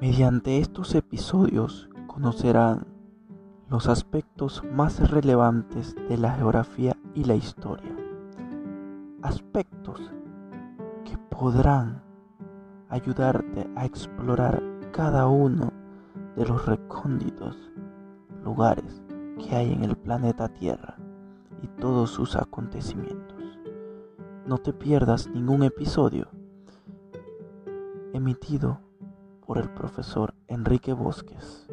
Mediante estos episodios conocerán los aspectos más relevantes de la geografía y la historia. Aspectos que podrán ayudarte a explorar cada uno de los recónditos lugares que hay en el planeta Tierra y todos sus acontecimientos. No te pierdas ningún episodio emitido por el profesor Enrique Bosques.